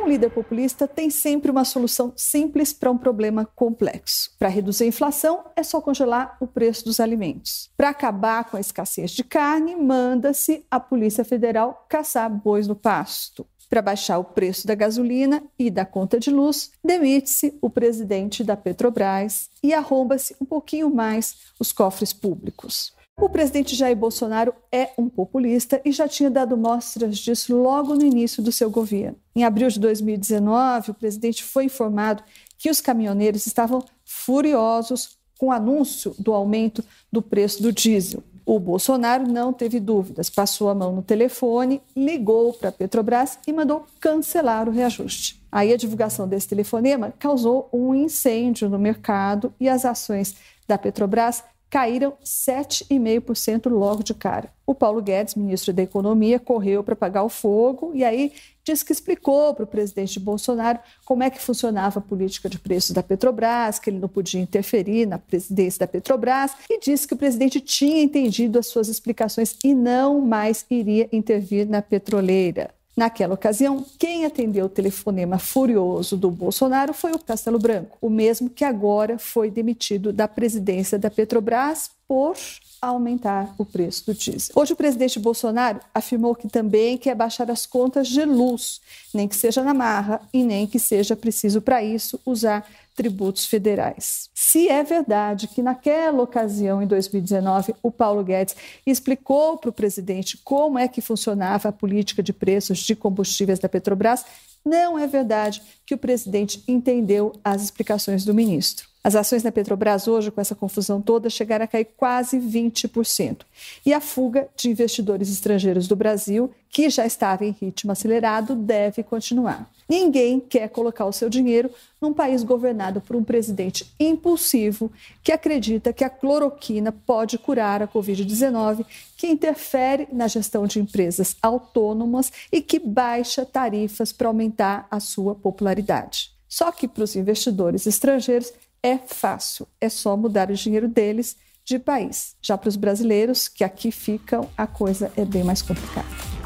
Um líder populista tem sempre uma solução simples para um problema complexo. Para reduzir a inflação, é só congelar o preço dos alimentos. Para acabar com a escassez de carne, manda-se a Polícia Federal caçar bois no pasto. Para baixar o preço da gasolina e da conta de luz, demite-se o presidente da Petrobras e arromba-se um pouquinho mais os cofres públicos. O presidente Jair Bolsonaro é um populista e já tinha dado mostras disso logo no início do seu governo. Em abril de 2019, o presidente foi informado que os caminhoneiros estavam furiosos com o anúncio do aumento do preço do diesel. O Bolsonaro não teve dúvidas, passou a mão no telefone, ligou para a Petrobras e mandou cancelar o reajuste. Aí a divulgação desse telefonema causou um incêndio no mercado e as ações da Petrobras caíram 7,5% logo de cara. O Paulo Guedes, ministro da Economia, correu para apagar o fogo e aí disse que explicou para o presidente Bolsonaro como é que funcionava a política de preços da Petrobras, que ele não podia interferir na presidência da Petrobras e disse que o presidente tinha entendido as suas explicações e não mais iria intervir na petroleira. Naquela ocasião, quem atendeu o telefonema furioso do Bolsonaro foi o Castelo Branco, o mesmo que agora foi demitido da presidência da Petrobras por aumentar o preço do diesel. Hoje, o presidente Bolsonaro afirmou que também quer baixar as contas de luz, nem que seja na marra e nem que seja preciso, para isso, usar tributos federais. Se é verdade que naquela ocasião, em 2019, o Paulo Guedes explicou para o presidente como é que funcionava a política de preços de combustíveis da Petrobras, não é verdade que o presidente entendeu as explicações do ministro. As ações da Petrobras hoje, com essa confusão toda, chegaram a cair quase 20%. E a fuga de investidores estrangeiros do Brasil, que já estava em ritmo acelerado, deve continuar. Ninguém quer colocar o seu dinheiro num país governado por um presidente impulsivo que acredita que a cloroquina pode curar a Covid-19, que interfere na gestão de empresas autônomas e que baixa tarifas para aumentar a sua popularidade. Só que para os investidores estrangeiros, é fácil, é só mudar o dinheiro deles de país. Já para os brasileiros que aqui ficam, a coisa é bem mais complicada.